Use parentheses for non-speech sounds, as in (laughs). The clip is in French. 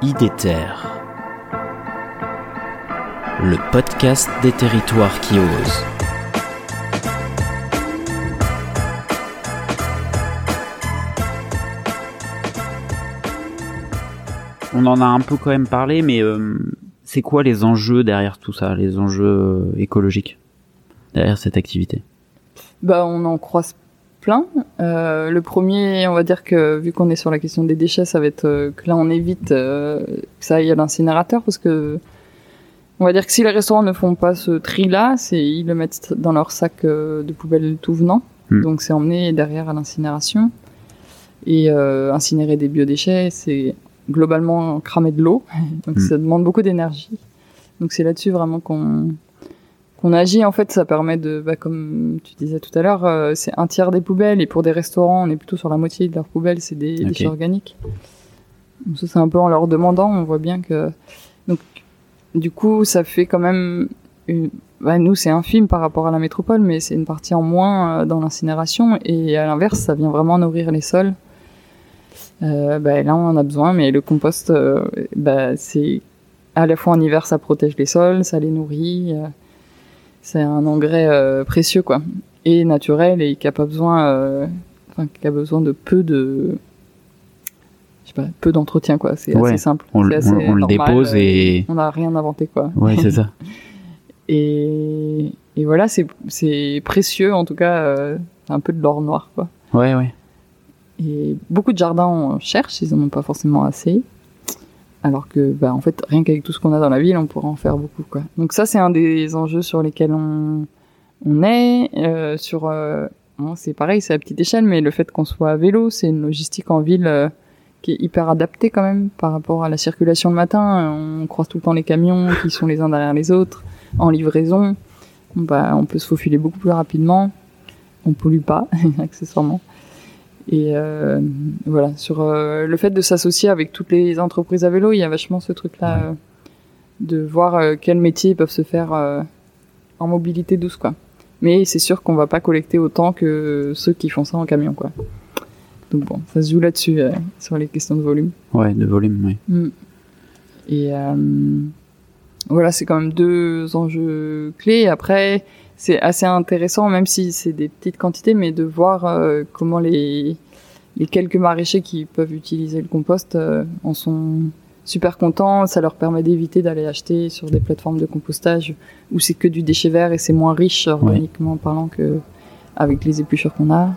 IDETER, le podcast des territoires qui osent. On en a un peu quand même parlé, mais euh, c'est quoi les enjeux derrière tout ça, les enjeux euh, écologiques derrière cette activité? Bah, on en croise plein. Euh, le premier, on va dire que vu qu'on est sur la question des déchets, ça va être euh, que là on évite euh, que ça aille à l'incinérateur parce que on va dire que si les restaurants ne font pas ce tri-là, c'est ils le mettent dans leur sac euh, de poubelle tout venant, Hmm. donc c'est emmené derrière à l'incinération. Et euh, incinérer des biodéchets, c'est globalement cramer de l'eau, (laughs) donc Hmm. ça demande beaucoup d'énergie. Donc c'est là-dessus vraiment qu'on qu'on agit. En fait, ça permet de, bah, comme tu disais tout à l'heure, euh, c'est un tiers des poubelles et pour des restaurants, on est plutôt sur la moitié de leurs poubelles, c'est des déchets organiques. Donc ça, c'est un peu en leur demandant, on voit bien que donc du coup, ça fait quand même une... bah, nous, c'est infime par rapport à la métropole, mais c'est une partie en moins euh, dans l'incinération. Et à l'inverse, ça vient vraiment nourrir les sols. Euh, bah, là, on en a besoin, mais le compost, euh, bah, c'est à la fois en hiver, ça protège les sols, ça les nourrit. C'est un engrais euh, précieux, quoi, et naturel et qui a pas besoin, euh, enfin, qui a besoin de peu de, je sais pas, peu d'entretien, quoi. C'est Ouais, assez simple. On, le- assez on- on le normal, dépose euh, et on n'a rien inventé, quoi. ouais, c'est ça. (laughs) Et, et voilà, c'est c'est précieux, en tout cas, c'est un peu de l'or noir, quoi. Ouais, ouais. Et beaucoup de jardins en cherchent, ils en ont pas forcément assez. Alors que, bah, en fait, rien qu'avec tout ce qu'on a dans la ville, on pourrait en faire beaucoup, quoi. Donc ça, c'est un des enjeux sur lesquels on, on est. Euh, sur, euh, bon, c'est pareil, c'est à petite échelle, mais le fait qu'on soit à vélo, c'est une logistique en ville euh, qui est hyper adaptée quand même par rapport à la circulation le matin. On croise tout le temps les camions qui sont les uns derrière les autres en livraison. Bah, on peut se faufiler beaucoup plus rapidement. On pollue pas, (laughs) accessoirement. Et euh, voilà, sur euh, le fait de s'associer avec toutes les entreprises à vélo, il y a vachement ce truc-là euh, de voir quels métiers peuvent se faire en mobilité douce, quoi. Mais c'est sûr qu'on va pas collecter autant que ceux qui font ça en camion, quoi. Donc bon, ça se joue là-dessus, sur les questions de volume. Ouais, de volume, ouais. Mm. Et voilà, c'est quand même deux enjeux clés. Après, c'est assez intéressant, même si c'est des petites quantités, mais de voir euh, comment les, les quelques maraîchers qui peuvent utiliser le compost euh, en sont super contents. Ça leur permet d'éviter d'aller acheter sur des plateformes de compostage où c'est que du déchet vert et c'est moins riche organiquement parlant que avec les épluchures qu'on a.